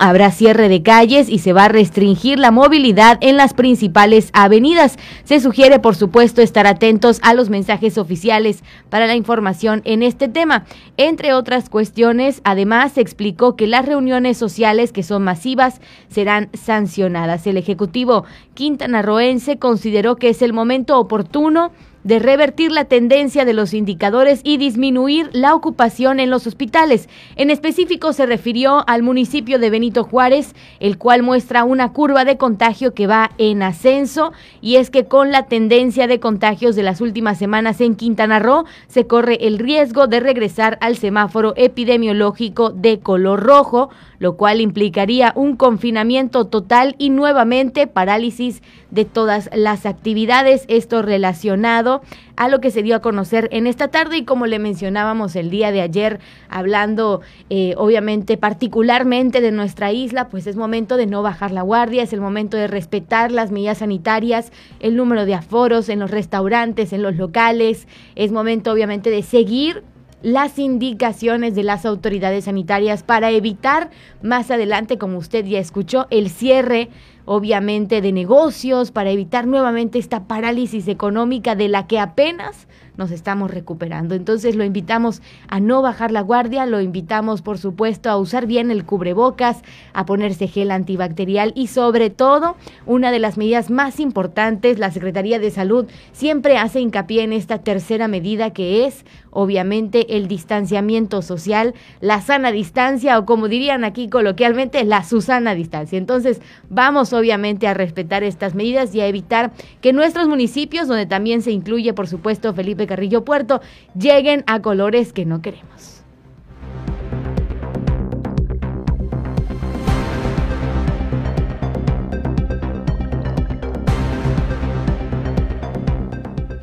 Habrá cierre de calles y se va a restringir la movilidad en las principales avenidas. Se sugiere, por supuesto, estar atentos a los mensajes oficiales para la información en este tema. Entre otras cuestiones, además se explicó que las reuniones sociales que son masivas serán sancionadas. El Ejecutivo quintanarroense consideró que es el momento oportuno de revertir la tendencia de los indicadores y disminuir la ocupación en los hospitales. En específico se refirió al municipio de Benito Juárez, el cual muestra una curva de contagio que va en ascenso y es que con la tendencia de contagios de las últimas semanas en Quintana Roo se corre el riesgo de regresar al semáforo epidemiológico de color rojo, lo cual implicaría un confinamiento total y nuevamente parálisis de todas las actividades, esto relacionado a lo que se dio a conocer en esta tarde y como le mencionábamos el día de ayer, hablando eh, obviamente particularmente de nuestra isla, pues es momento de no bajar la guardia, es el momento de respetar las medidas sanitarias, el número de aforos en los restaurantes, en los locales, es momento obviamente de seguir las indicaciones de las autoridades sanitarias para evitar más adelante, como usted ya escuchó, el cierre obviamente de negocios, para evitar nuevamente esta parálisis económica de la que apenas nos estamos recuperando. Entonces lo invitamos a no bajar la guardia, lo invitamos por supuesto a usar bien el cubrebocas, a ponerse gel antibacterial y sobre todo una de las medidas más importantes, la Secretaría de Salud siempre hace hincapié en esta tercera medida que es obviamente el distanciamiento social, la sana distancia o como dirían aquí coloquialmente, la Susana distancia. Entonces vamos obviamente a respetar estas medidas y a evitar que nuestros municipios, donde también se incluye por supuesto Felipe Carrillo Puerto lleguen a colores que no queremos.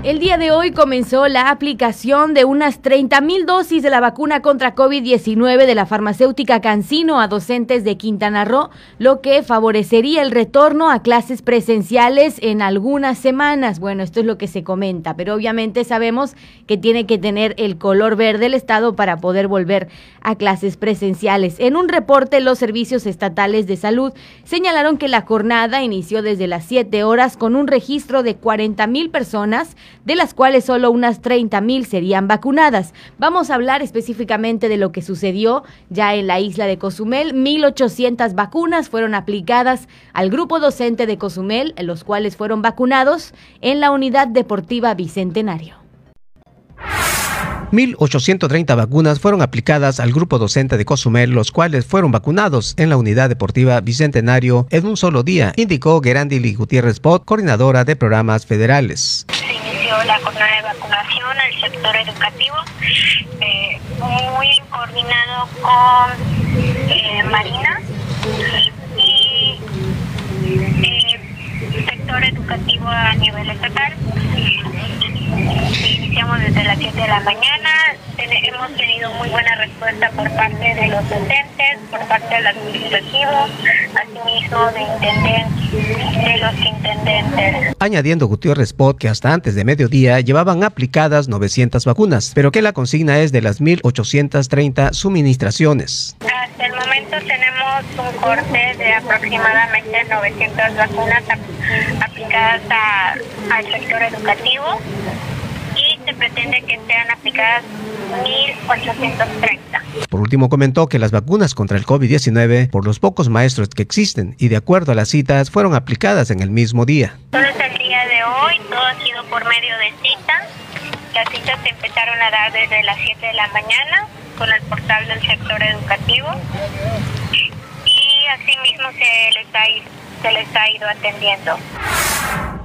El día de hoy comenzó la aplicación de unas 30 mil dosis de la vacuna contra COVID-19 de la farmacéutica Cancino a docentes de Quintana Roo, lo que favorecería el retorno a clases presenciales en algunas semanas. Bueno, esto es lo que se comenta, pero obviamente sabemos que tiene que tener el color verde el Estado para poder volver a clases presenciales. En un reporte, los servicios estatales de salud señalaron que la jornada inició desde las 7 horas con un registro de 40 mil personas de las cuales solo unas 30 mil serían vacunadas. Vamos a hablar específicamente de lo que sucedió ya en la isla de Cozumel. 1.800 vacunas fueron aplicadas al grupo docente de Cozumel, los cuales fueron vacunados en la unidad deportiva Bicentenario. 1.830 vacunas fueron aplicadas al grupo docente de Cozumel, los cuales fueron vacunados en la unidad deportiva Bicentenario en un solo día, indicó Gerandili Gutiérrez Pot, coordinadora de programas federales la jornada de vacunación al sector educativo, eh, muy coordinado con eh, Marina y eh, sector educativo a nivel estatal. Iniciamos desde las 7 de la mañana, hemos tenido muy buena respuesta por parte de los docentes, por parte del administrativo, asimismo de intendentes, de los intendentes. Añadiendo Gutiérrez Pot que hasta antes de mediodía llevaban aplicadas 900 vacunas, pero que la consigna es de las 1.830 suministraciones. Hasta el momento tenemos un corte de aproximadamente 900 vacunas aplicadas al sector educativo se pretende que sean aplicadas 1.830. Por último, comentó que las vacunas contra el COVID-19, por los pocos maestros que existen y de acuerdo a las citas, fueron aplicadas en el mismo día. Todo es el día de hoy, todo ha sido por medio de citas. Las citas se empezaron a dar desde las 7 de la mañana con el portal del sector educativo y así mismo se les ha, se les ha ido atendiendo.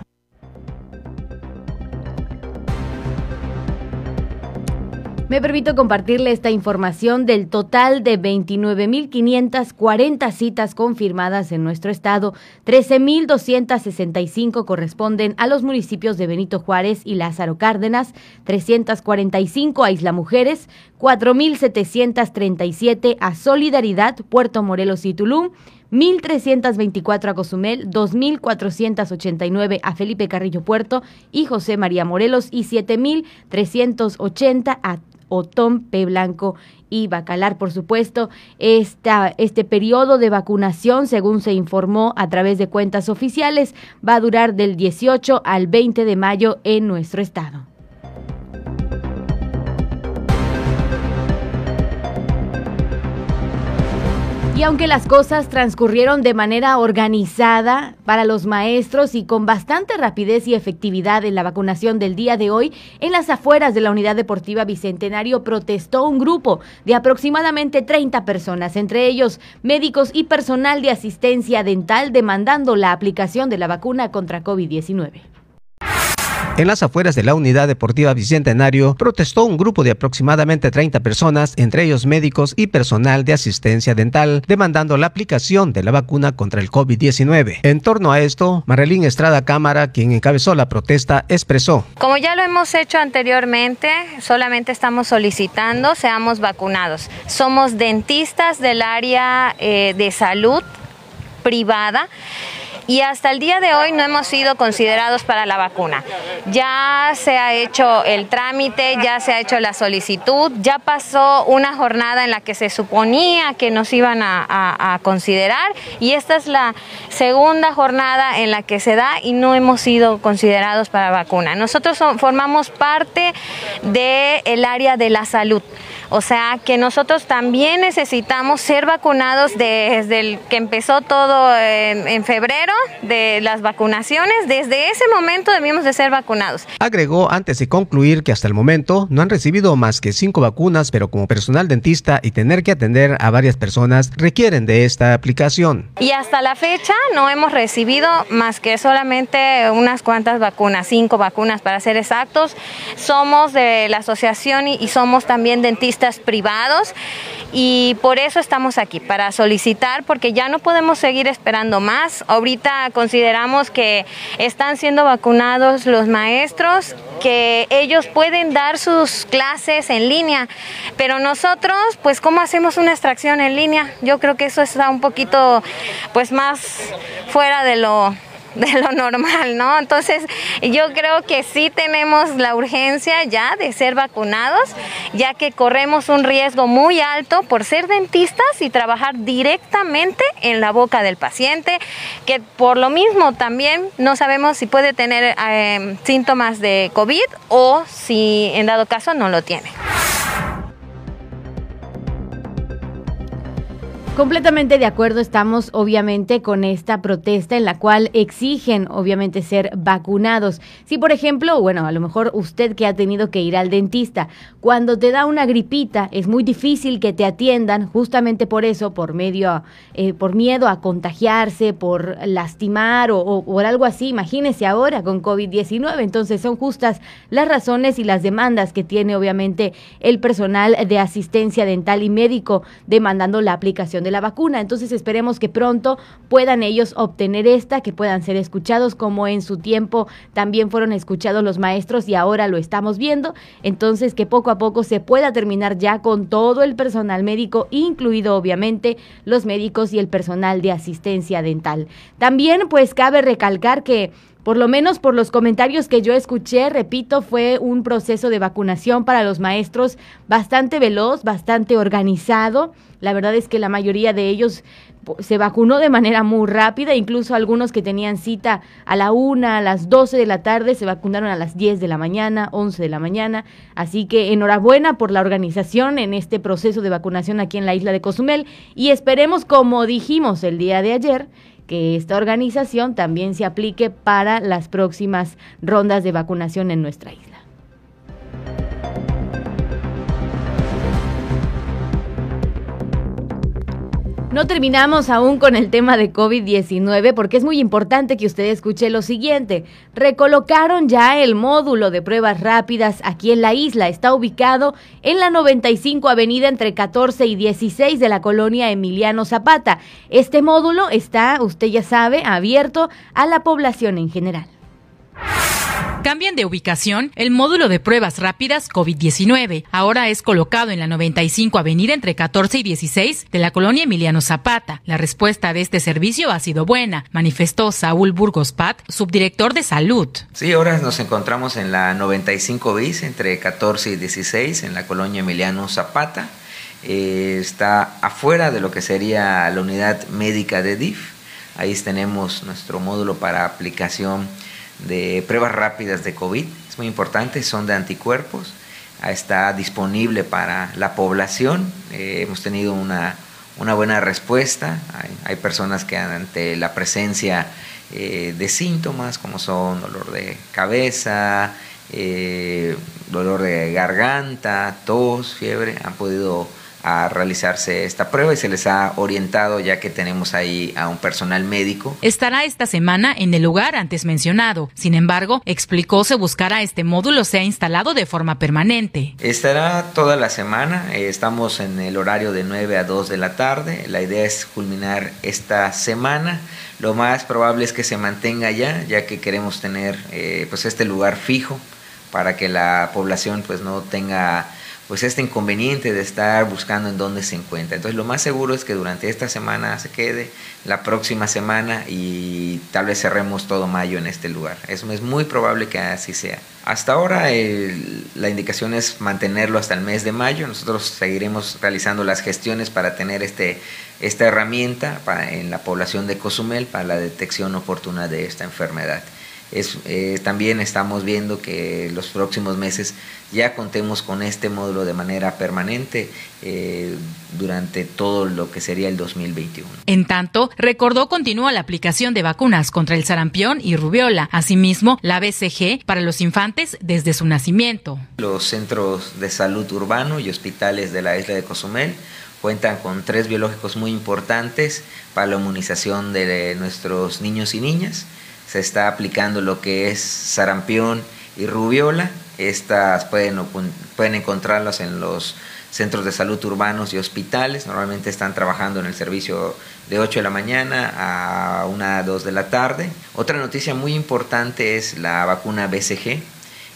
Me permito compartirle esta información del total de 29.540 citas confirmadas en nuestro estado. 13.265 corresponden a los municipios de Benito Juárez y Lázaro Cárdenas, 345 a Isla Mujeres, 4.737 a Solidaridad, Puerto Morelos y Tulum, 1.324 a Cozumel, 2.489 a Felipe Carrillo Puerto y José María Morelos y 7.380 a Otón P. Blanco y Bacalar, por supuesto. Esta, este periodo de vacunación, según se informó a través de cuentas oficiales, va a durar del 18 al 20 de mayo en nuestro estado. Y aunque las cosas transcurrieron de manera organizada para los maestros y con bastante rapidez y efectividad en la vacunación del día de hoy, en las afueras de la Unidad Deportiva Bicentenario protestó un grupo de aproximadamente 30 personas, entre ellos médicos y personal de asistencia dental, demandando la aplicación de la vacuna contra COVID-19. En las afueras de la unidad deportiva Bicentenario protestó un grupo de aproximadamente 30 personas, entre ellos médicos y personal de asistencia dental, demandando la aplicación de la vacuna contra el COVID-19. En torno a esto, Marilyn Estrada Cámara, quien encabezó la protesta, expresó. Como ya lo hemos hecho anteriormente, solamente estamos solicitando seamos vacunados. Somos dentistas del área eh, de salud privada y hasta el día de hoy no hemos sido considerados para la vacuna. Ya se ha hecho el trámite, ya se ha hecho la solicitud, ya pasó una jornada en la que se suponía que nos iban a, considerar y esta es la segunda jornada en la que se da y no hemos sido considerados para vacuna. Nosotros formamos parte del área de la salud. O sea que nosotros también necesitamos ser vacunados desde el que empezó todo en, febrero de las vacunaciones. Desde ese momento debimos de ser vacunados. Agregó antes de concluir que hasta el momento no han recibido más que cinco vacunas, pero como personal dentista y tener que atender a varias personas requieren de esta aplicación. Y hasta la fecha no hemos recibido más que solamente unas cuantas vacunas, cinco vacunas para ser exactos. Somos de la asociación y somos también dentistas privados y por eso estamos aquí, para solicitar, porque ya no podemos seguir esperando más. Ahorita consideramos que están siendo vacunados los maestros, que ellos pueden dar sus clases en línea, pero nosotros, pues, ¿cómo hacemos una extracción en línea? Yo creo que eso está un poquito, pues, más fuera de lo de lo normal, ¿no? Entonces yo creo que sí tenemos la urgencia ya de ser vacunados, ya que corremos un riesgo muy alto por ser dentistas y trabajar directamente en la boca del paciente, que por lo mismo también no sabemos si puede tener eh, síntomas de COVID o si en dado caso no lo tiene. Completamente de acuerdo estamos obviamente con esta protesta en la cual exigen obviamente ser vacunados. Si por ejemplo, bueno, a lo mejor usted que ha tenido que ir al dentista, cuando te da una gripita es muy difícil que te atiendan justamente por eso, por medio, eh, por miedo a contagiarse, por lastimar o, o por algo así. Imagínese ahora con COVID-19. Entonces son justas las razones y las demandas que tiene obviamente el personal de asistencia dental y médico demandando la aplicación de la vacuna. Entonces esperemos que pronto puedan ellos obtener esta, que puedan ser escuchados como en su tiempo también fueron escuchados los maestros y ahora lo estamos viendo. Entonces que poco a poco se pueda terminar ya con todo el personal médico, incluido obviamente los médicos y el personal de asistencia dental. También pues cabe recalcar que por lo menos por los comentarios que yo escuché, repito, fue un proceso de vacunación para los maestros bastante veloz, bastante organizado. La verdad es que la mayoría de ellos se vacunó de manera muy rápida, incluso algunos que tenían cita a la una, a las 12 de la tarde, se vacunaron a las 10 de la mañana, 11 de la mañana. Así que enhorabuena por la organización en este proceso de vacunación aquí en la isla de Cozumel y esperemos, como dijimos el día de ayer, que esta organización también se aplique para las próximas rondas de vacunación en nuestra isla. No terminamos aún con el tema de COVID-19 porque es muy importante que usted escuche lo siguiente. Recolocaron ya el módulo de pruebas rápidas aquí en la isla. Está ubicado en la 95 Avenida entre 14 y 16 de la colonia Emiliano Zapata. Este módulo está, usted ya sabe, abierto a la población en general. Cambian de ubicación el módulo de pruebas rápidas COVID-19. Ahora es colocado en la 95 Avenida entre 14 y 16 de la colonia Emiliano Zapata. La respuesta de este servicio ha sido buena, manifestó Saúl Burgos Pat, subdirector de salud. Sí, ahora nos encontramos en la 95 bis entre 14 y 16 en la colonia Emiliano Zapata. Eh, está afuera de lo que sería la unidad médica de DIF. Ahí tenemos nuestro módulo para aplicación de pruebas rápidas de COVID. Es muy importante, son de anticuerpos. Está disponible para la población. Eh, hemos tenido una, buena respuesta. Hay, personas que ante la presencia eh, de síntomas como son dolor de cabeza, eh, dolor de garganta, tos, fiebre, han podido a realizarse esta prueba y se les ha orientado ya que tenemos ahí a un personal médico. Estará esta semana en el lugar antes mencionado. Sin embargo, explicó se buscará este módulo sea instalado de forma permanente. Estará toda la semana. Eh, estamos en el horario de 9 a 2 de la tarde. La idea es culminar esta semana. Lo más probable es que se mantenga ya, ya que queremos tener eh, pues este lugar fijo para que la población pues no tenga pues este inconveniente de estar buscando en dónde se encuentra. Entonces lo más seguro es que durante esta semana se quede, la próxima semana y tal vez cerremos todo mayo en este lugar. Es muy probable que así sea. Hasta ahora la indicación es mantenerlo hasta el mes de mayo. Nosotros seguiremos realizando las gestiones para tener este, esta herramienta en la población de Cozumel para la detección oportuna de esta enfermedad. Es, eh, también estamos viendo que los próximos meses ya contemos con este módulo de manera permanente eh, durante todo lo que sería el 2021. En tanto, recordó continúa la aplicación de vacunas contra el sarampión y rubiola, asimismo la BCG para los infantes desde su nacimiento. Los centros de salud urbano y hospitales de la isla de Cozumel cuentan con tres biológicos muy importantes para la inmunización de nuestros niños y niñas se está aplicando lo que es sarampión y rubiola. Estas pueden, pueden encontrarlas en los centros de salud urbanos y hospitales. Normalmente están trabajando en el servicio de 8 de la mañana a 1 a 2 de la tarde. Otra noticia muy importante es la vacuna BCG,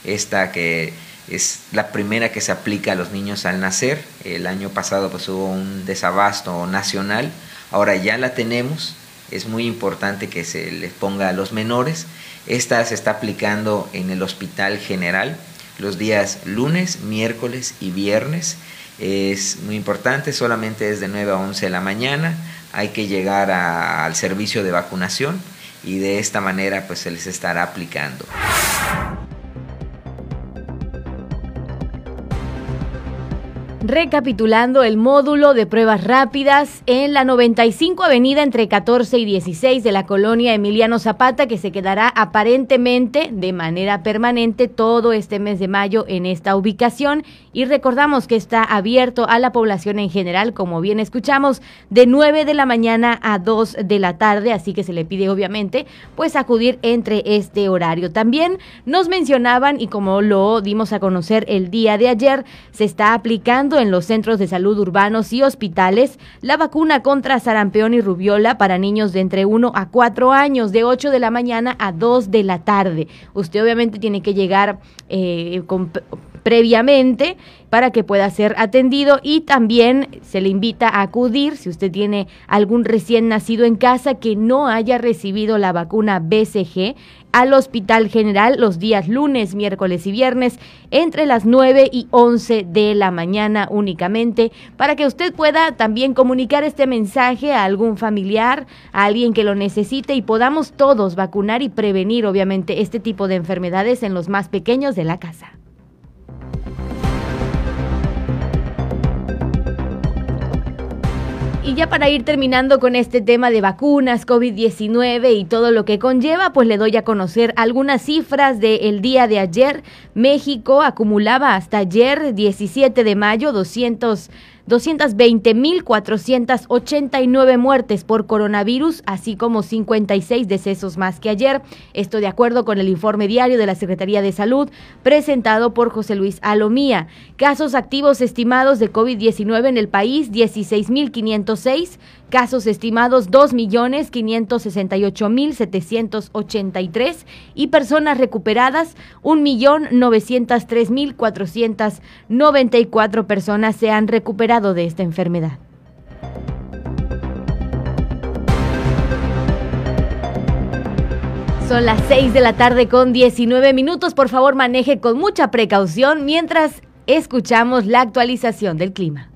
esta que es la primera que se aplica a los niños al nacer. El año pasado pues hubo un desabasto nacional, ahora ya la tenemos es muy importante que se les ponga a los menores. Esta se está aplicando en el Hospital General los días lunes, miércoles y viernes. Es muy importante, solamente es de 9 a 11 de la mañana. Hay que llegar al servicio de vacunación y de esta manera pues se les estará aplicando. Recapitulando el módulo de pruebas rápidas en la 95 Avenida entre 14 y 16 de la colonia Emiliano Zapata, que se quedará aparentemente de manera permanente todo este mes de mayo en esta ubicación. Y recordamos que está abierto a la población en general, como bien escuchamos, de 9 de la mañana a 2 de la tarde, así que se le pide obviamente pues acudir entre este horario. También nos mencionaban, y como lo dimos a conocer el día de ayer, se está aplicando en los centros de salud urbanos y hospitales la vacuna contra sarampión y rubiola para niños de entre 1 a 4 años, de 8 de la mañana a 2 de la tarde. Usted obviamente tiene que llegar eh, previamente para que pueda ser atendido y también se le invita a acudir si usted tiene algún recién nacido en casa que no haya recibido la vacuna BCG al Hospital General los días lunes, miércoles y viernes entre las 9 y 11 de la mañana únicamente para que usted pueda también comunicar este mensaje a algún familiar, a alguien que lo necesite y podamos todos vacunar y prevenir obviamente este tipo de enfermedades en los más pequeños de la casa. Y ya para ir terminando con este tema de vacunas, COVID-19 y todo lo que conlleva, pues le doy a conocer algunas cifras del día de ayer. México acumulaba hasta ayer, 17 de mayo, 200 220.489 muertes por coronavirus, así como 56 decesos más que ayer. Esto de acuerdo con el informe diario de la Secretaría de Salud presentado por José Luis Alomía. Casos activos estimados de COVID-19 en el país, 16.506 casos estimados 2.568.783 y personas recuperadas 1.903.494 personas se han recuperado de esta enfermedad. Son las 6 de la tarde con 19 minutos. Por favor, maneje con mucha precaución mientras escuchamos la actualización del clima.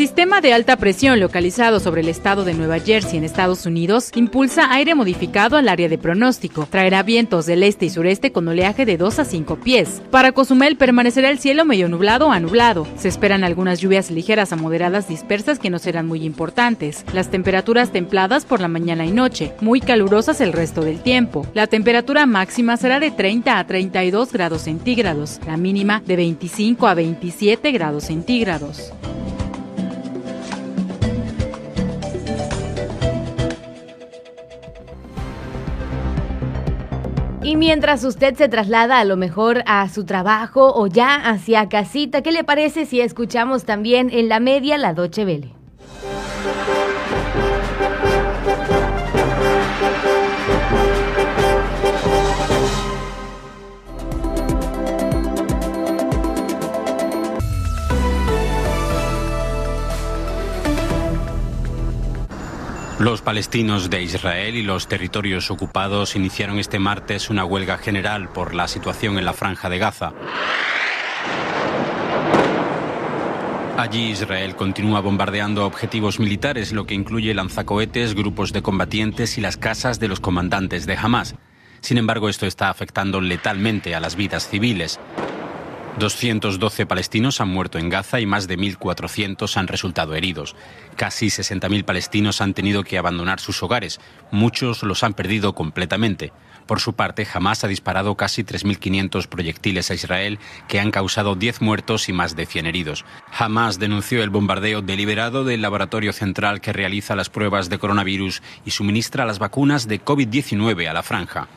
Sistema de alta presión localizado sobre el estado de Nueva Jersey en Estados Unidos impulsa aire modificado al área de pronóstico. Traerá vientos del este y sureste con oleaje de 2 a 5 pies. Para Cozumel permanecerá el cielo medio nublado a nublado. Se esperan algunas lluvias ligeras a moderadas dispersas que no serán muy importantes. Las temperaturas templadas por la mañana y noche, muy calurosas el resto del tiempo. La temperatura máxima será de 30 a 32 grados centígrados, la mínima de 25 a 27 grados centígrados. Y mientras usted se traslada a lo mejor a su trabajo o ya hacia casita, ¿qué le parece si escuchamos también en la media la Doche Vele? Los palestinos de Israel y los territorios ocupados iniciaron este martes una huelga general por la situación en la franja de Gaza. Allí Israel continúa bombardeando objetivos militares, lo que incluye lanzacohetes, grupos de combatientes y las casas de los comandantes de Hamas. Sin embargo, esto está afectando letalmente a las vidas civiles. 212 palestinos han muerto en Gaza y más de 1.400 han resultado heridos. Casi 60.000 palestinos han tenido que abandonar sus hogares. Muchos los han perdido completamente. Por su parte, Hamas ha disparado casi 3.500 proyectiles a Israel que han causado 10 muertos y más de 100 heridos. Hamas denunció el bombardeo deliberado del laboratorio central que realiza las pruebas de coronavirus y suministra las vacunas de COVID-19 a la franja.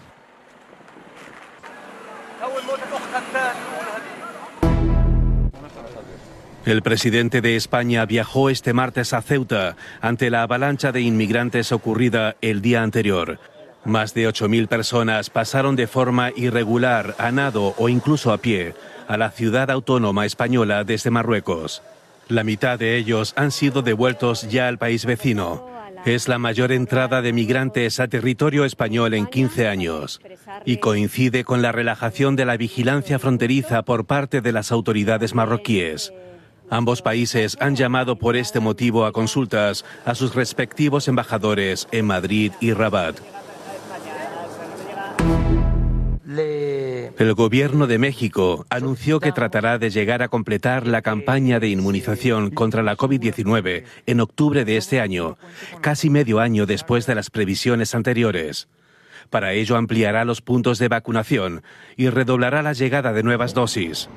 El presidente de España viajó este martes a Ceuta ante la avalancha de inmigrantes ocurrida el día anterior. Más de 8.000 personas pasaron de forma irregular, a nado o incluso a pie a la ciudad autónoma española desde Marruecos. La mitad de ellos han sido devueltos ya al país vecino. Es la mayor entrada de migrantes a territorio español en 15 años y coincide con la relajación de la vigilancia fronteriza por parte de las autoridades marroquíes. Ambos países han llamado por este motivo a consultas a sus respectivos embajadores en Madrid y Rabat. El gobierno de México anunció que tratará de llegar a completar la campaña de inmunización contra la COVID-19 en octubre de este año, casi medio año después de las previsiones anteriores. Para ello ampliará los puntos de vacunación y redoblará la llegada de nuevas dosis.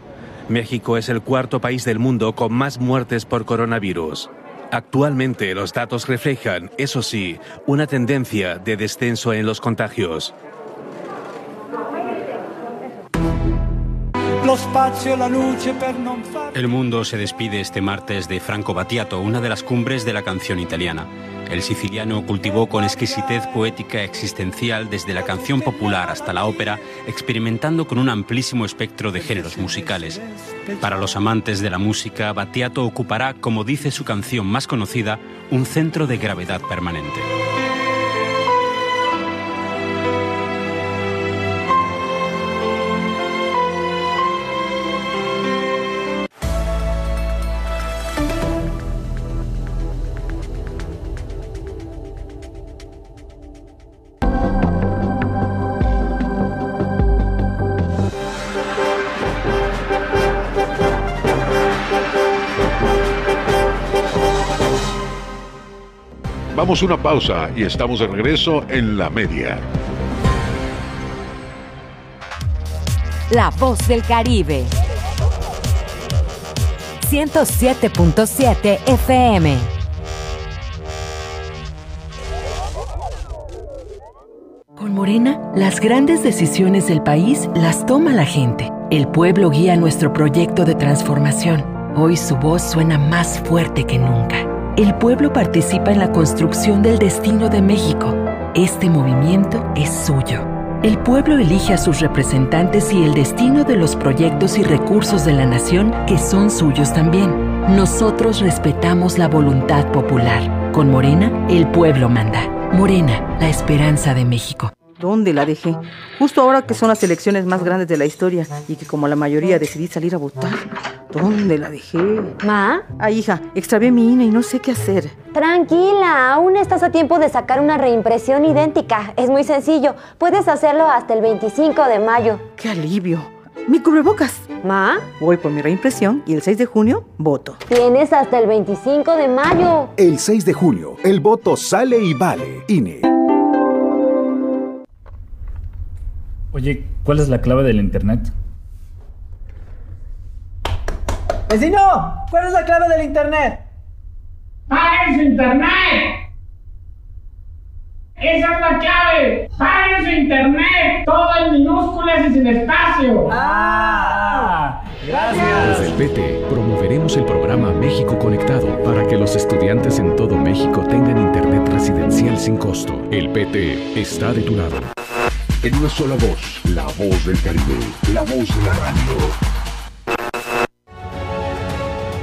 México es el cuarto país del mundo con más muertes por coronavirus. Actualmente los datos reflejan, eso sí, una tendencia de descenso en los contagios. El mundo se despide este martes de Franco Battiato, una de las cumbres de la canción italiana. El siciliano cultivó con exquisitez poética existencial desde la canción popular hasta la ópera, experimentando con un amplísimo espectro de géneros musicales. Para los amantes de la música, Battiato ocupará, como dice su canción más conocida, un centro de gravedad permanente. Vamos una pausa y estamos de regreso en la media. La voz del Caribe. 107.7 FM. Con Morena, las grandes decisiones del país las toma la gente. El pueblo guía nuestro proyecto de transformación. Hoy su voz suena más fuerte que nunca El pueblo participa en la construcción del destino de México. Este movimiento es suyo. El pueblo elige a sus representantes y el destino de los proyectos y recursos de la nación que son suyos también. Nosotros respetamos la voluntad popular. Con Morena, el pueblo manda. Morena, la esperanza de México. ¿Dónde la dejé? Justo ahora que son las elecciones más grandes de la historia y que como la mayoría decidí salir a votar. ¿Dónde la dejé? ¿Ma? Ah, hija, extravié mi INE y no sé qué hacer. Tranquila, aún estás a tiempo de sacar una reimpresión idéntica. Es muy sencillo. Puedes hacerlo hasta el 25 de mayo. ¡Qué alivio! Mi cubrebocas. ¿Ma? Voy por mi reimpresión y el 6 de junio voto. Tienes hasta el 25 de mayo. El 6 de junio, el voto sale y vale. INE. Oye, ¿cuál es la clave del internet? ¡Vecino! ¿Cuál es la clave del internet? ¡Paguen su internet! ¡Esa es la clave! ¡Paguen su internet! Todo en minúsculas y sin espacio. ¡Ah! Gracias. Desde el PT promoveremos el programa México Conectado para que los estudiantes en todo México tengan internet residencial sin costo. El PT está de tu lado. En una sola voz, la voz del Caribe, la voz de la radio.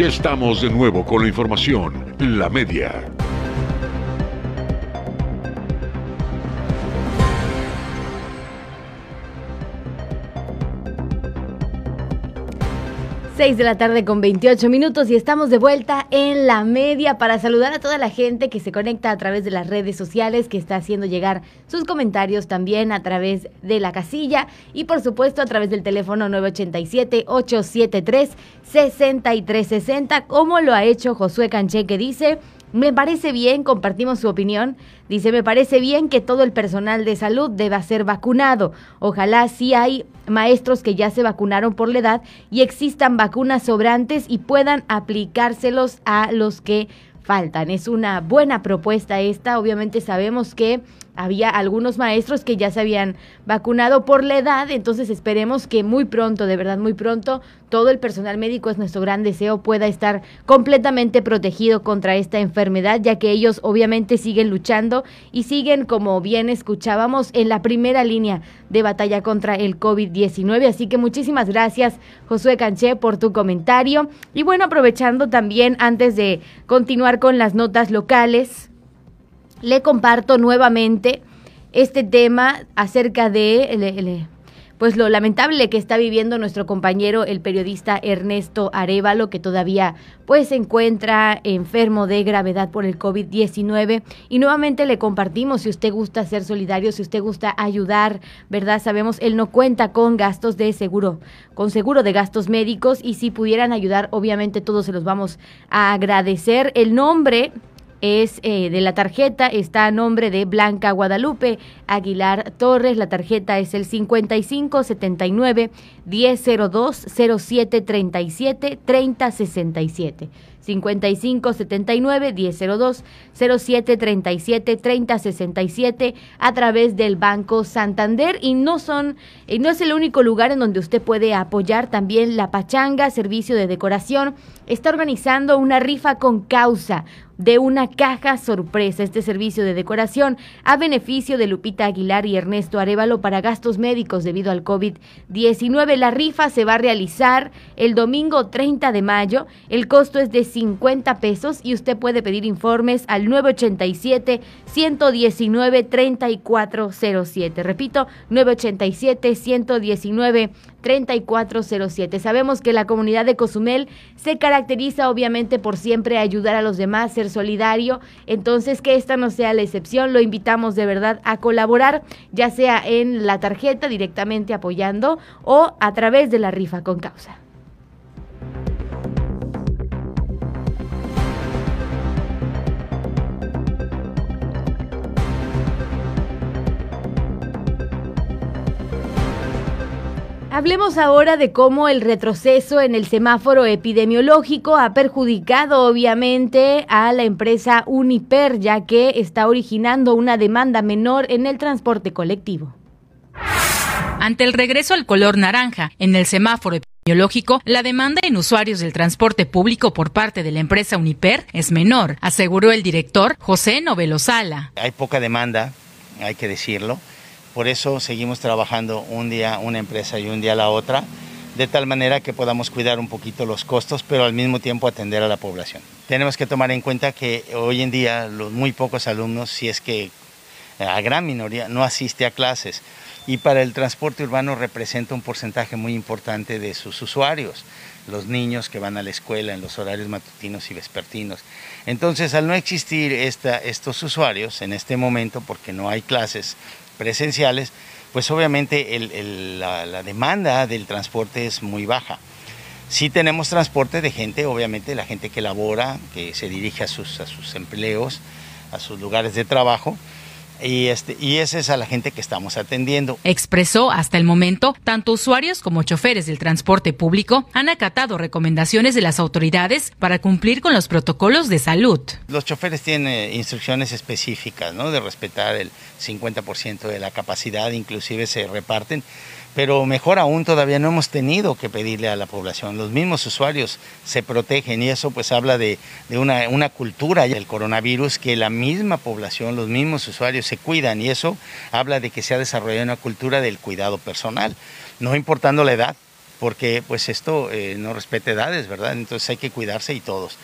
Ya estamos de nuevo con la información. La media. Seis de la tarde con 28 minutos y estamos de vuelta en la media para saludar a toda la gente que se conecta a través de las redes sociales, que está haciendo llegar sus comentarios también a través de la casilla y por supuesto a través del teléfono 987-873-6360, como lo ha hecho Josué Canché que dice... Me parece bien, compartimos su opinión. Dice, me parece bien que todo el personal de salud deba ser vacunado. Ojalá sí hay maestros que ya se vacunaron por la edad y existan vacunas sobrantes y puedan aplicárselos a los que faltan. Es una buena propuesta esta. Obviamente sabemos que había algunos maestros que ya se habían vacunado por la edad, entonces esperemos que muy pronto, de verdad muy pronto, todo el personal médico es nuestro gran deseo pueda estar completamente protegido contra esta enfermedad, ya que ellos obviamente siguen luchando y siguen, como bien escuchábamos, en la primera línea de batalla contra el COVID-19. Así que muchísimas gracias, Josué Canché, por tu comentario. Y bueno, aprovechando también, antes de continuar con las notas locales, le comparto nuevamente este tema acerca de pues lo lamentable que está viviendo nuestro compañero el periodista Ernesto Arevalo que todavía pues se encuentra enfermo de gravedad por el COVID-19 y nuevamente le compartimos si usted gusta ser solidario, si usted gusta ayudar, ¿verdad? Sabemos él no cuenta con gastos de seguro, con seguro de gastos médicos y si pudieran ayudar, obviamente todos se los vamos a agradecer. El nombre es eh, de la tarjeta, está a nombre de Blanca Guadalupe Aguilar Torres. La tarjeta es el 5579 1002 0737 3067. 5579 1002 0737 3067 a través del Banco Santander y no son y no es el único lugar en donde usted puede apoyar también la Pachanga servicio de decoración está organizando una rifa con causa de una caja sorpresa. Este servicio de decoración a beneficio de Lupita Aguilar y Ernesto Arevalo para gastos médicos debido al COVID-19. La rifa se va a realizar el domingo 30 de mayo. El costo es de 50 pesos y usted puede pedir informes al 987 119 3407. Repito, 987 119 3407. Sabemos que la comunidad de Cozumel se caracteriza obviamente por siempre ayudar a los demás, ser solidario, entonces que esta no sea la excepción, lo invitamos de verdad a colaborar, ya sea en la tarjeta directamente apoyando o a través de la rifa con causa. Hablemos ahora de cómo el retroceso en el semáforo epidemiológico ha perjudicado obviamente a la empresa Uniper, ya que está originando una demanda menor en el transporte colectivo. Ante el regreso al color naranja en el semáforo epidemiológico, la demanda en usuarios del transporte público por parte de la empresa Uniper es menor, aseguró el director José Novelo Sala. Hay poca demanda, hay que decirlo por eso seguimos trabajando un día una empresa y un día la otra, de tal manera que podamos cuidar un poquito los costos, pero al mismo tiempo atender a la población. Tenemos que tomar en cuenta que hoy en día los muy pocos alumnos, si es que a gran minoría, no asiste a clases y para el transporte urbano representa un porcentaje muy importante de sus usuarios, los niños que van a la escuela en los horarios matutinos y vespertinos. Entonces, al no existir estos usuarios en este momento, porque no hay clases presenciales, pues obviamente la, demanda del transporte es muy baja. Sí tenemos transporte de gente, obviamente la gente que labora, que se dirige a sus, a sus empleos, a sus lugares de trabajo, y, este, y esa es a la gente que estamos atendiendo. Expresó hasta el momento, tanto usuarios como choferes del transporte público han acatado recomendaciones de las autoridades para cumplir con los protocolos de salud. Los choferes tienen eh, instrucciones específicas, ¿no? De respetar el 50% de la capacidad, inclusive se reparten pero mejor aún todavía no hemos tenido que pedirle a la población. Los mismos usuarios se protegen y eso pues habla de, una, una, cultura del coronavirus que la misma población, los mismos usuarios se cuidan y eso habla de que se ha desarrollado una cultura del cuidado personal, no importando la edad, porque pues esto eh, no respeta edades, ¿verdad? Entonces hay que cuidarse y todos.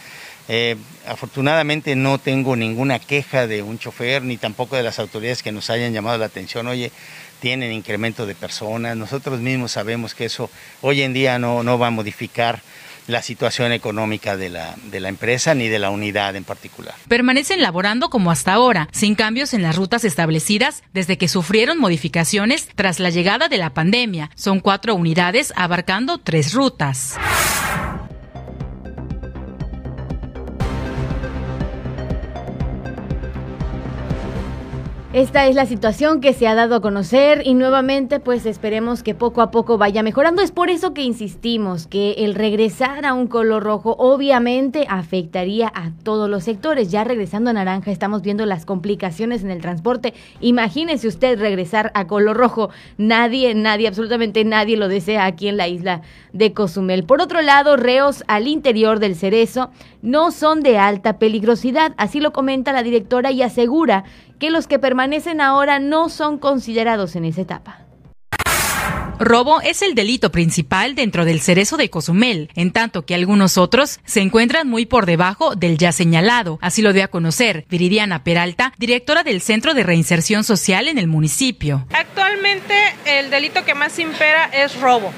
Eh, afortunadamente no tengo ninguna queja de un chofer ni tampoco de las autoridades que nos hayan llamado la atención. Oye, tienen incremento de personas. Nosotros mismos sabemos que eso hoy en día no, no va a modificar la situación económica de la, de la empresa ni de la unidad en particular. Permanecen laborando como hasta ahora, sin cambios en las rutas establecidas desde que sufrieron modificaciones tras la llegada de la pandemia. Son cuatro unidades abarcando tres rutas. Esta es la situación que se ha dado a conocer y nuevamente pues esperemos que poco a poco vaya mejorando. Es por eso que insistimos que el regresar a un color rojo obviamente afectaría a todos los sectores. Ya regresando a naranja estamos viendo las complicaciones en el transporte. Imagínese usted regresar a color rojo. Nadie, nadie, absolutamente nadie lo desea aquí en la isla de Cozumel. Por otro lado, reos al interior del cerezo no son de alta peligrosidad. Así lo comenta la directora y asegura que los que permanecen ahora no son considerados en esa etapa. Robo es el delito principal dentro del cerezo de Cozumel, en tanto que algunos otros se encuentran muy por debajo del ya señalado. Así lo dio a conocer Viridiana Peralta, directora del Centro de Reinserción Social en el municipio. Actualmente el delito que más impera es robo.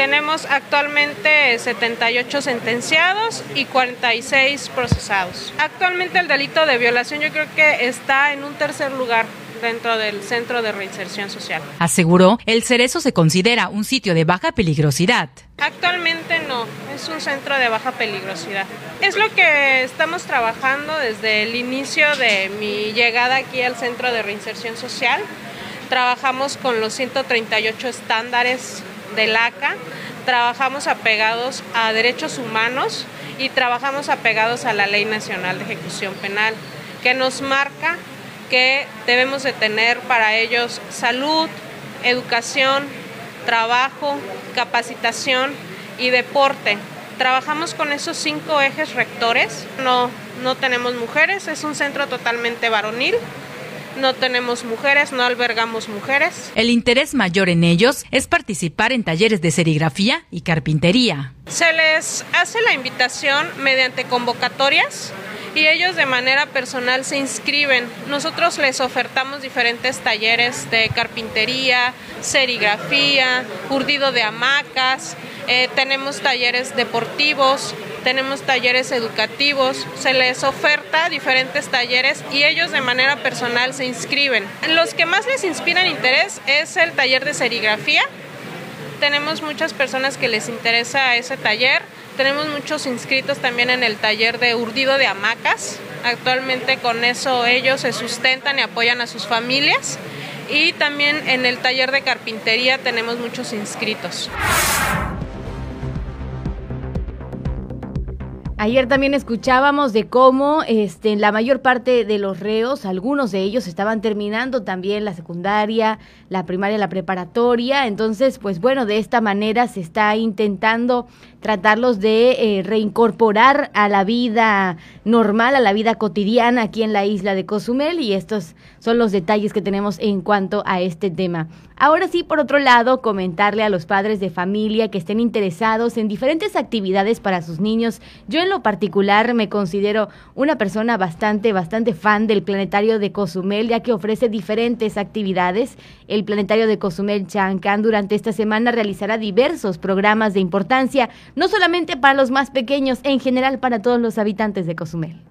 Tenemos actualmente 78 sentenciados y 46 procesados. Actualmente el delito de violación yo creo que está en un tercer lugar dentro del Centro de Reinserción Social. Aseguró, el Cerezo se considera un sitio de baja peligrosidad. Actualmente no, es un centro de baja peligrosidad. Es lo que estamos trabajando desde el inicio de mi llegada aquí al Centro de Reinserción Social. Trabajamos con los 138 estándares del ACA, trabajamos apegados a derechos humanos y trabajamos apegados a la Ley Nacional de Ejecución Penal, que nos marca que debemos de tener para ellos salud, educación, trabajo, capacitación y deporte. Trabajamos con esos cinco ejes rectores. No, no tenemos mujeres, es un centro totalmente varonil no tenemos mujeres, no albergamos mujeres. El interés mayor en ellos es participar en talleres de serigrafía y carpintería. Se les hace la invitación mediante convocatorias y ellos de manera personal se inscriben. Nosotros les ofertamos diferentes talleres de carpintería, serigrafía, urdido de hamacas, eh, tenemos talleres deportivos, tenemos talleres educativos, se les oferta diferentes talleres y ellos de manera personal se inscriben. Los que más les inspiran interés es el taller de serigrafía. Tenemos muchas personas que les interesa ese taller. Tenemos muchos inscritos también en el taller de urdido de hamacas. Actualmente con eso ellos se sustentan y apoyan a sus familias. Y también en el taller de carpintería tenemos muchos inscritos. Ayer también escuchábamos de cómo este, la mayor parte de los reos, algunos de ellos estaban terminando también la secundaria, la primaria, la preparatoria. Entonces, pues bueno, de esta manera se está intentando tratarlos de eh, reincorporar a la vida normal, a la vida cotidiana aquí en la isla de Cozumel y estos son los detalles que tenemos en cuanto a este tema. Ahora sí, por otro lado, comentarle a los padres de familia que estén interesados en diferentes actividades para sus niños. Yo en lo particular me considero una persona bastante, bastante fan del Planetario de Cozumel, ya que ofrece diferentes actividades. El Planetario de Cozumel Chancán durante esta semana realizará diversos programas de importancia, no solamente para los más pequeños, en general para todos los habitantes de Cozumel.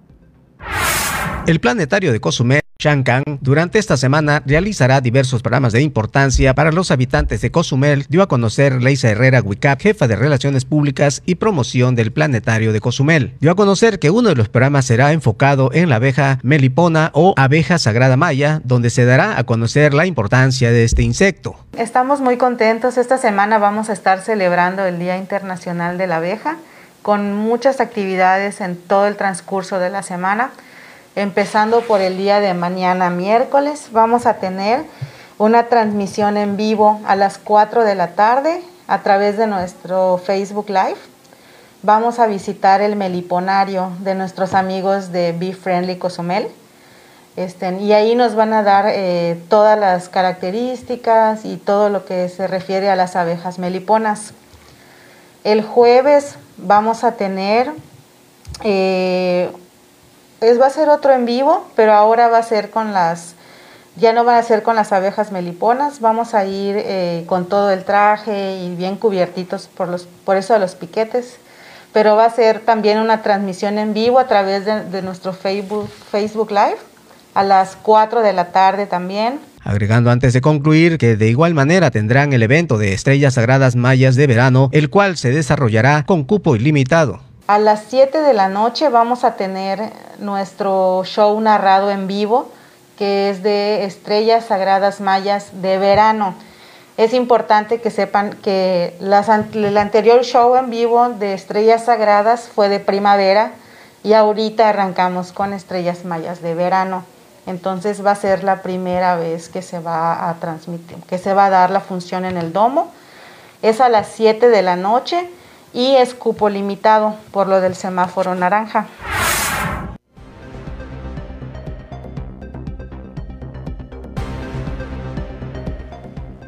El Planetario de Cozumel Shankan durante esta semana realizará diversos programas de importancia para los habitantes de Cozumel, dio a conocer Leisa Herrera Wicap, jefa de Relaciones Públicas y Promoción del Planetario de Cozumel. Dio a conocer que uno de los programas será enfocado en la abeja melipona o abeja sagrada maya, donde se dará a conocer la importancia de este insecto. Estamos muy contentos, esta semana vamos a estar celebrando el Día Internacional de la Abeja con muchas actividades en todo el transcurso de la semana empezando por el día de mañana miércoles. Vamos a tener una transmisión en vivo a las 4 de la tarde a través de nuestro Facebook Live. Vamos a visitar el meliponario de nuestros amigos de Be Friendly Cozumel. Este, y ahí nos van a dar eh, todas las características y todo lo que se refiere a las abejas meliponas. El jueves vamos a tener eh, es, va a ser otro en vivo, pero ahora va a ser con las, ya no van a ser con las abejas meliponas, vamos a ir eh, con todo el traje y bien cubiertitos por, los, por eso de los piquetes, pero va a ser también una transmisión en vivo a través de, nuestro Facebook, Facebook Live a las 4 de la tarde también. Agregando antes de concluir que de igual manera tendrán el evento de Estrellas Sagradas Mayas de verano, el cual se desarrollará con cupo ilimitado. A las 7 de la noche vamos a tener nuestro show narrado en vivo que es de estrellas sagradas mayas de verano. Es importante que sepan que el anterior show en vivo de estrellas sagradas fue de primavera y ahorita arrancamos con estrellas mayas de verano. Entonces va a ser la primera vez que se va a transmitir, que se va a dar la función en el domo. Es a las 7 de la noche y es cupo limitado por lo del semáforo naranja.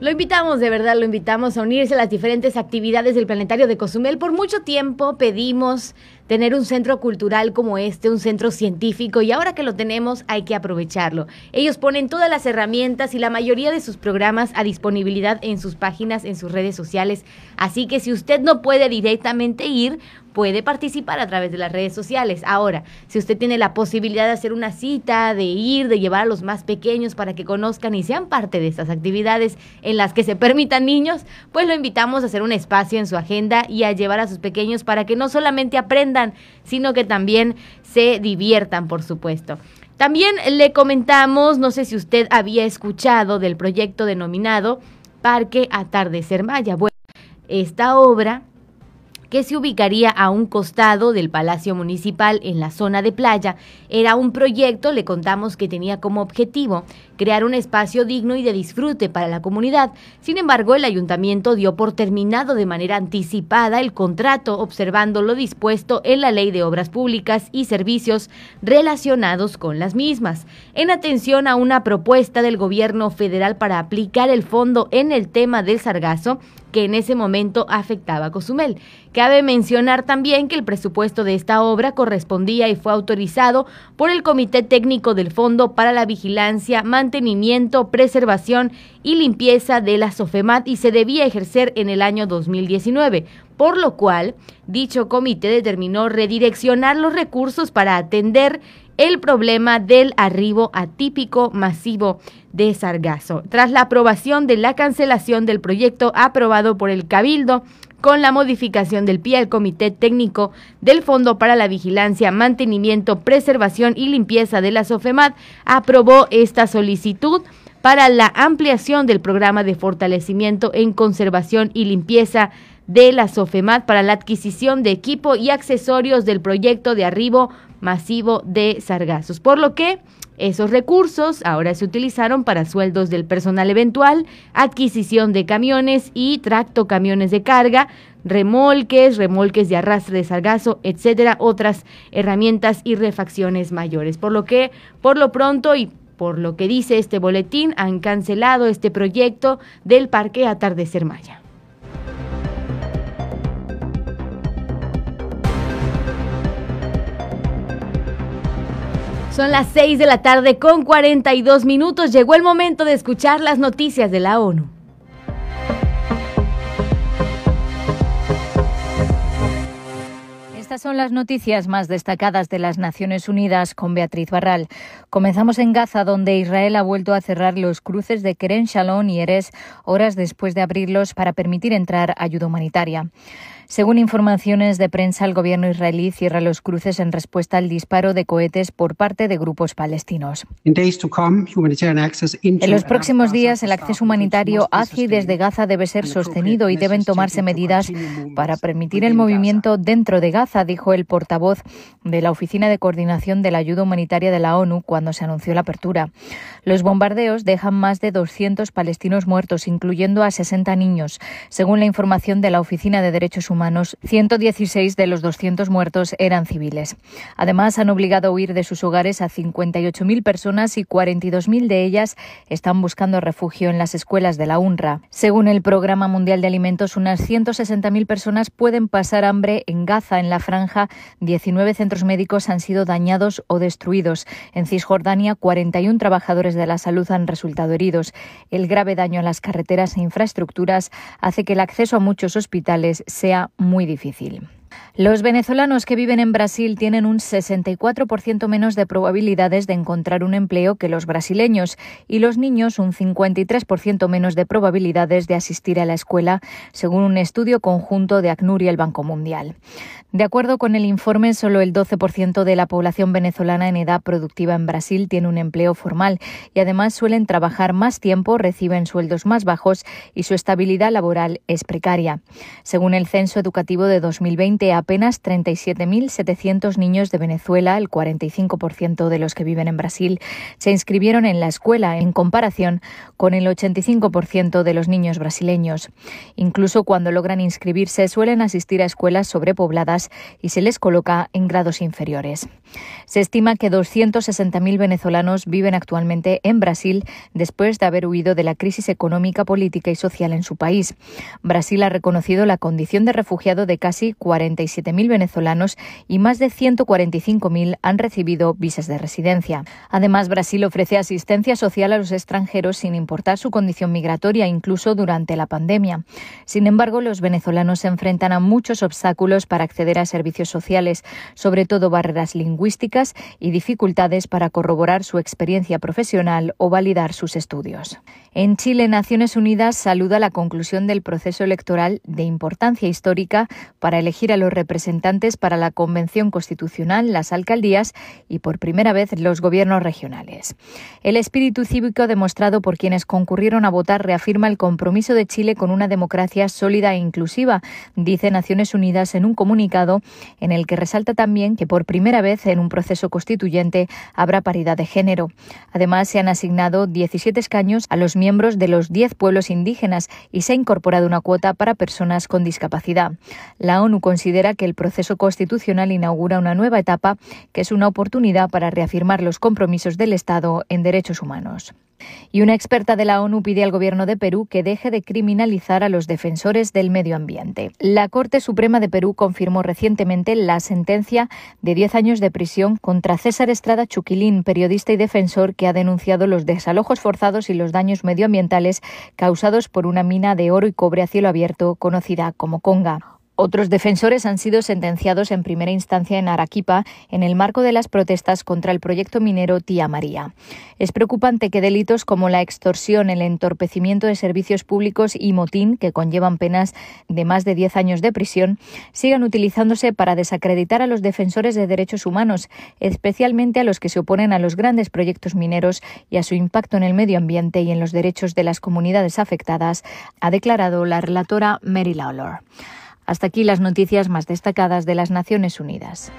Lo invitamos, de verdad, lo invitamos a unirse a las diferentes actividades del Planetario de Cozumel. Por mucho tiempo pedimos tener un centro cultural como este, un centro científico, y ahora que lo tenemos hay que aprovecharlo. Ellos ponen todas las herramientas y la mayoría de sus programas a disponibilidad en sus páginas, en sus redes sociales. Así que si usted no puede directamente ir, puede participar a través de las redes sociales. Ahora, si usted tiene la posibilidad de hacer una cita, de ir, de llevar a los más pequeños para que conozcan y sean parte de estas actividades en las que se permitan niños, pues lo invitamos a hacer un espacio en su agenda y a llevar a sus pequeños para que no solamente aprendan, sino que también se diviertan, por supuesto. También le comentamos, no sé si usted había escuchado del proyecto denominado Parque Atardecer Maya. Bueno, esta obra que se ubicaría a un costado del Palacio Municipal en la zona de playa. Era un proyecto, le contamos que tenía como objetivo crear un espacio digno y de disfrute para la comunidad. Sin embargo, el ayuntamiento dio por terminado de manera anticipada el contrato, observando lo dispuesto en la Ley de Obras Públicas y Servicios relacionados con las mismas. En atención a una propuesta del gobierno federal para aplicar el fondo en el tema del sargazo, que en ese momento afectaba a Cozumel. Cabe mencionar también que el presupuesto de esta obra correspondía y fue autorizado por el Comité Técnico del Fondo para la Vigilancia, Mantenimiento, Preservación y Limpieza de la SOFEMAT y se debía ejercer en el año 2019, por lo cual dicho comité determinó redireccionar los recursos para atender el problema del arribo atípico masivo de sargazo. Tras la aprobación de la cancelación del proyecto aprobado por el Cabildo, con la modificación del PIA, el Comité Técnico del Fondo para la Vigilancia, Mantenimiento, Preservación y Limpieza de la SOFEMAT aprobó esta solicitud para la ampliación del programa de fortalecimiento en conservación y limpieza de la SOFEMAT para la adquisición de equipo y accesorios del proyecto de arribo masivo de sargazos, por lo que esos recursos ahora se utilizaron para sueldos del personal eventual, adquisición de camiones y tracto camiones de carga, remolques, remolques de arrastre de sargazo, etcétera, otras herramientas y refacciones mayores. Por lo que, por lo pronto y por lo que dice este boletín, han cancelado este proyecto del Parque Atardecer Maya. Son las 6 de la tarde con 42 minutos. Llegó el momento de escuchar las noticias de la ONU. Estas son las noticias más destacadas de las Naciones Unidas con Beatriz Barral. Comenzamos en Gaza, donde Israel ha vuelto a cerrar los cruces de Keren Shalom y Erez horas después de abrirlos para permitir entrar ayuda humanitaria. Según informaciones de prensa, el gobierno israelí cierra los cruces en respuesta al disparo de cohetes por parte de grupos palestinos. En los próximos días, el acceso humanitario hacia y desde Gaza debe ser sostenido y deben tomarse medidas para permitir el movimiento dentro de Gaza, dijo el portavoz de la Oficina de Coordinación de la Ayuda Humanitaria de la ONU cuando se anunció la apertura. Los bombardeos dejan más de 200 palestinos muertos, incluyendo a 60 niños, según la información de la Oficina de Derechos Humanos 116 de los 200 muertos eran civiles. Además, han obligado a huir de sus hogares a 58.000 personas y 42.000 de ellas están buscando refugio en las escuelas de la UNRWA. Según el Programa Mundial de Alimentos, unas 160.000 personas pueden pasar hambre en Gaza. En la franja, 19 centros médicos han sido dañados o destruidos. En Cisjordania, 41 trabajadores de la salud han resultado heridos. El grave daño a las carreteras e infraestructuras hace que el acceso a muchos hospitales sea muy difícil. Los venezolanos que viven en Brasil tienen un 64% menos de probabilidades de encontrar un empleo que los brasileños y los niños un 53% menos de probabilidades de asistir a la escuela, según un estudio conjunto de ACNUR y el Banco Mundial. De acuerdo con el informe, solo el 12% de la población venezolana en edad productiva en Brasil tiene un empleo formal y además suelen trabajar más tiempo, reciben sueldos más bajos y su estabilidad laboral es precaria. Según el Censo Educativo de 2020, apenas 37.700 niños de Venezuela, el 45% de los que viven en Brasil, se inscribieron en la escuela en comparación con el 85% de los niños brasileños. Incluso cuando logran inscribirse suelen asistir a escuelas sobrepobladas y se les coloca en grados inferiores. Se estima que 260.000 venezolanos viven actualmente en Brasil después de haber huido de la crisis económica, política y social en su país. Brasil ha reconocido la condición de refugiado de casi 47.000 venezolanos y más de 145.000 han recibido visas de residencia. Además, Brasil ofrece asistencia social a los extranjeros sin importar su condición migratoria, incluso durante la pandemia. Sin embargo, los venezolanos se enfrentan a muchos obstáculos para acceder a servicios sociales, sobre todo barreras lingüísticas y dificultades para corroborar su experiencia profesional o validar sus estudios. En Chile, Naciones Unidas saluda la conclusión del proceso electoral de importancia histórica para elegir a los representantes para la Convención Constitucional, las alcaldías y por primera vez los gobiernos regionales. El espíritu cívico demostrado por quienes concurrieron a votar reafirma el compromiso de Chile con una democracia sólida e inclusiva, dice Naciones Unidas en un comunicado en el que resalta también que por primera vez en un proceso constituyente habrá paridad de género. Además, se han asignado 17 escaños a los miembros de los 10 pueblos indígenas y se ha incorporado una cuota para personas con discapacidad. La ONU considera que el proceso constitucional inaugura una nueva etapa que es una oportunidad para reafirmar los compromisos del Estado en derechos humanos. Y una experta de la ONU pide al gobierno de Perú que deje de criminalizar a los defensores del medio ambiente. La Corte Suprema de Perú confirmó recientemente la sentencia de 10 años de prisión contra César Estrada Chuquilín, periodista y defensor que ha denunciado los desalojos forzados y los daños medioambientales causados por una mina de oro y cobre a cielo abierto conocida como Conga. Otros defensores han sido sentenciados en primera instancia en Arequipa en el marco de las protestas contra el proyecto minero Tía María. Es preocupante que delitos como la extorsión, el entorpecimiento de servicios públicos y motín, que conllevan penas de más de 10 años de prisión, sigan utilizándose para desacreditar a los defensores de derechos humanos, especialmente a los que se oponen a los grandes proyectos mineros y a su impacto en el medio ambiente y en los derechos de las comunidades afectadas, ha declarado la relatora Mary Lawlor. Hasta aquí las noticias más destacadas de las Naciones Unidas.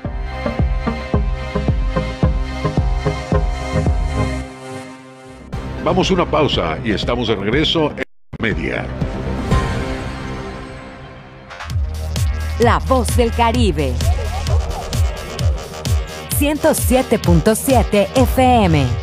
Vamos a una pausa y estamos de regreso en media. La voz del Caribe. 107.7 FM.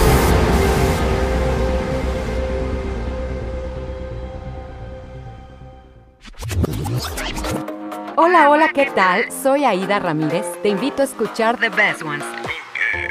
Hola, hola, ¿qué tal? Soy Aida Ramírez. Te invito a escuchar The Best Ones.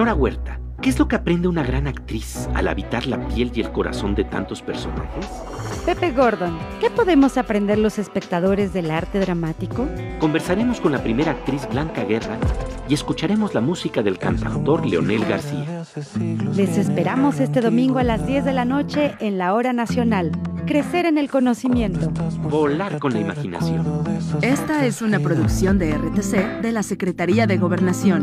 Nora Huerta, ¿qué es lo que aprende una gran actriz al habitar la piel y el corazón de tantos personajes? Pepe Gordon, ¿qué podemos aprender los espectadores del arte dramático? Conversaremos con la primera actriz Blanca Guerra y escucharemos la música del cantautor Leonel García. Les esperamos este domingo a las 10 de la noche en la Hora Nacional. Crecer en el conocimiento. Volar con la imaginación. Esta es una producción de RTC de la Secretaría de Gobernación.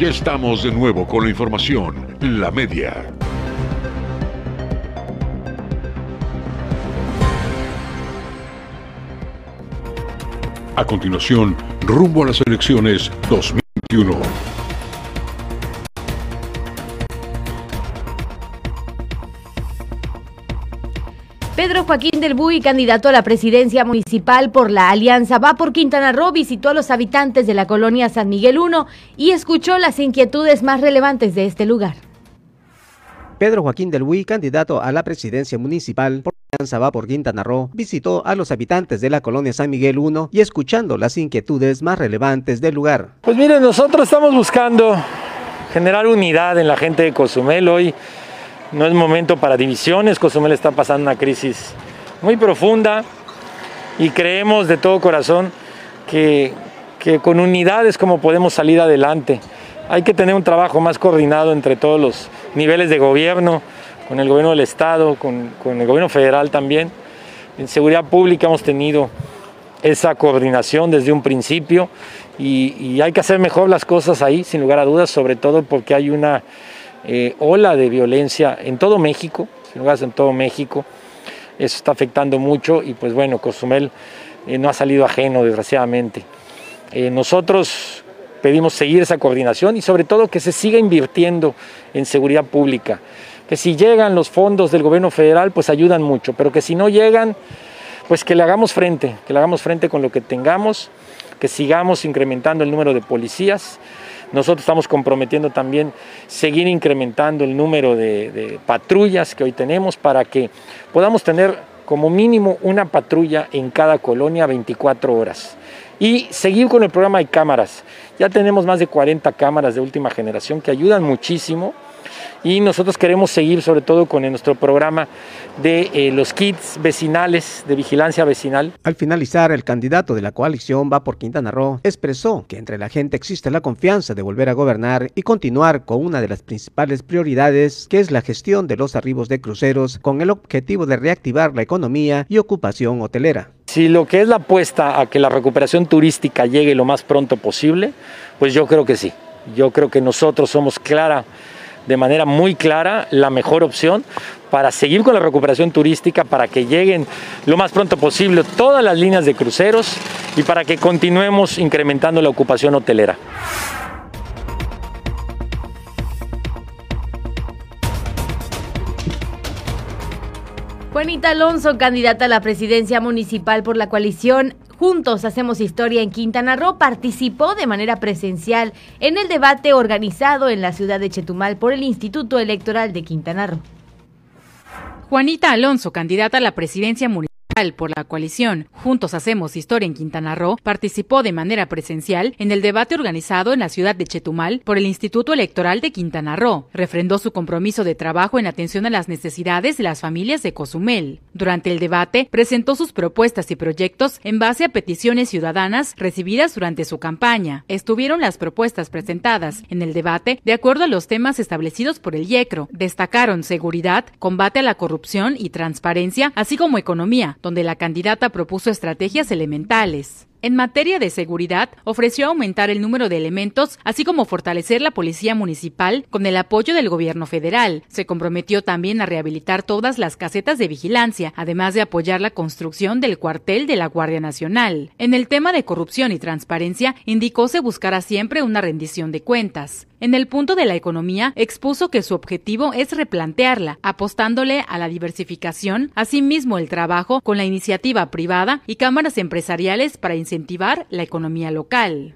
Ya estamos de nuevo con la información. La media. A continuación, rumbo a las elecciones 2021. Joaquín del Buy, candidato a la presidencia municipal por la Alianza Va por Quintana Roo, visitó a los habitantes de la colonia San Miguel I y escuchó las inquietudes más relevantes de este lugar. Pedro Joaquín del Buy, candidato a la presidencia municipal por la Alianza Va por Quintana Roo, visitó a los habitantes de la colonia San Miguel I y escuchando las inquietudes más relevantes del lugar. Pues miren, nosotros estamos buscando generar unidad en la gente de Cozumel hoy. No es momento para divisiones, Cozumel está pasando una crisis muy profunda y creemos de todo corazón que, que con unidad es como podemos salir adelante. Hay que tener un trabajo más coordinado entre todos los niveles de gobierno, con el gobierno del Estado, con, con el gobierno federal también. En seguridad pública hemos tenido esa coordinación desde un principio y, y, hay que hacer mejor las cosas ahí, sin lugar a dudas, sobre todo porque hay una eh, ola de violencia en todo México, sin lugar en todo México. Eso está afectando mucho y pues bueno, Cozumel eh, no ha salido ajeno, desgraciadamente. Eh, nosotros pedimos seguir esa coordinación y sobre todo que se siga invirtiendo en seguridad pública. Que si llegan los fondos del gobierno federal, pues ayudan mucho, pero que si no llegan, pues que le hagamos frente, que le hagamos frente con lo que tengamos, que sigamos incrementando el número de policías. Nosotros estamos comprometiendo también seguir incrementando el número de, de patrullas que hoy tenemos para que podamos tener como mínimo una patrulla en cada colonia 24 horas. Y seguir con el programa de cámaras. Ya tenemos más de 40 cámaras de última generación que ayudan muchísimo y nosotros queremos seguir sobre todo con nuestro programa de eh, los kits vecinales, de vigilancia vecinal. Al finalizar, el candidato de la coalición va por Quintana Roo expresó que entre la gente existe la confianza de volver a gobernar y continuar con una de las principales prioridades, que es la gestión de los arribos de cruceros, con el objetivo de reactivar la economía y ocupación hotelera. Si lo que es la apuesta a que la recuperación turística llegue lo más pronto posible, pues yo creo que sí. Yo creo que nosotros somos clara de manera muy clara la mejor opción para seguir con la recuperación turística, para que lleguen lo más pronto posible todas las líneas de cruceros y para que continuemos incrementando la ocupación hotelera. Juanita Alonso, candidata a la presidencia municipal por la coalición Juntos Hacemos Historia en Quintana Roo, participó de manera presencial en el debate organizado en la ciudad de Chetumal por el Instituto Electoral de Quintana Roo. Juanita Alonso, candidata a la presidencia municipal por la coalición Juntos Hacemos Historia en Quintana Roo participó de manera presencial en el debate organizado en la ciudad de Chetumal por el Instituto Electoral de Quintana Roo. Refrendó su compromiso de trabajo en atención a las necesidades de las familias de Cozumel. Durante el debate, presentó sus propuestas y proyectos en base a peticiones ciudadanas recibidas durante su campaña. Estuvieron las propuestas presentadas en el debate de acuerdo a los temas establecidos por el IECRO. Destacaron seguridad, combate a la corrupción y transparencia, así como economía, donde la candidata propuso estrategias elementales. En materia de seguridad, ofreció aumentar el número de elementos, así como fortalecer la policía municipal con el apoyo del gobierno federal. Se comprometió también a rehabilitar todas las casetas de vigilancia, además de apoyar la construcción del cuartel de la Guardia Nacional. En el tema de corrupción y transparencia, indicó se buscará siempre una rendición de cuentas. En el punto de la economía, expuso que su objetivo es replantearla, apostándole a la diversificación, asimismo el trabajo con la iniciativa privada y cámaras empresariales para incentivar la economía local.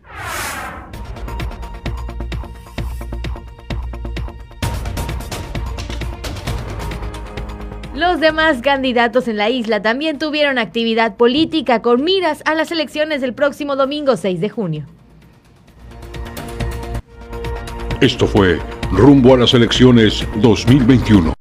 Los demás candidatos en la isla también tuvieron actividad política con miras a las elecciones del próximo domingo 6 de junio. Esto fue Rumbo a las elecciones 2021.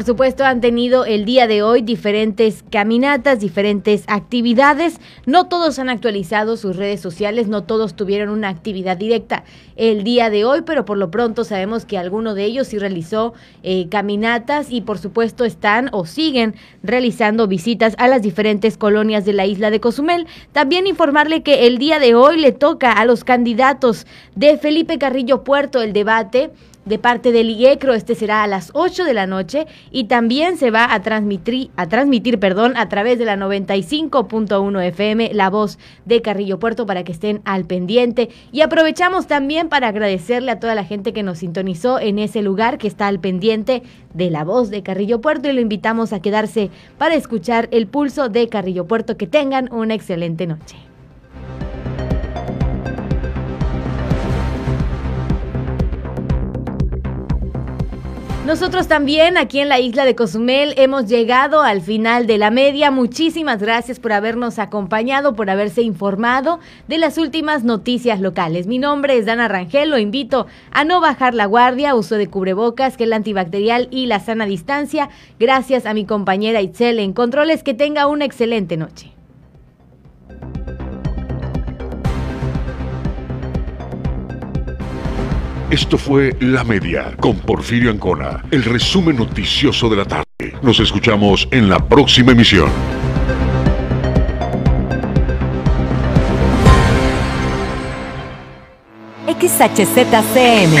Por supuesto, han tenido el día de hoy diferentes caminatas, diferentes actividades. No todos han actualizado sus redes sociales, no todos tuvieron una actividad directa el día de hoy, pero por lo pronto sabemos que alguno de ellos sí realizó eh, caminatas y por supuesto están o siguen realizando visitas a las diferentes colonias de la isla de Cozumel. También informarle que el día de hoy le toca a los candidatos de Felipe Carrillo Puerto el debate de parte del IECRO. Este será a las 8 de la noche y también se va a transmitir, a transmitir perdón, a través de la 95.1 FM, la voz de Carrillo Puerto, para que estén al pendiente. Y aprovechamos también para agradecerle a toda la gente que nos sintonizó en ese lugar que está al pendiente de la voz de Carrillo Puerto y lo invitamos a quedarse para escuchar el pulso de Carrillo Puerto. Que tengan una excelente noche. Nosotros también aquí en la isla de Cozumel hemos llegado al final de la media. Muchísimas gracias por habernos acompañado, por haberse informado de las últimas noticias locales. Mi nombre es Dana Rangel, lo invito a no bajar la guardia, uso de cubrebocas, gel antibacterial y la sana distancia. Gracias a mi compañera Itzel en Controles, que tenga una excelente noche. Esto fue La Media con Porfirio Ancona, el resumen noticioso de la tarde. Nos escuchamos en la próxima emisión. XHZCM.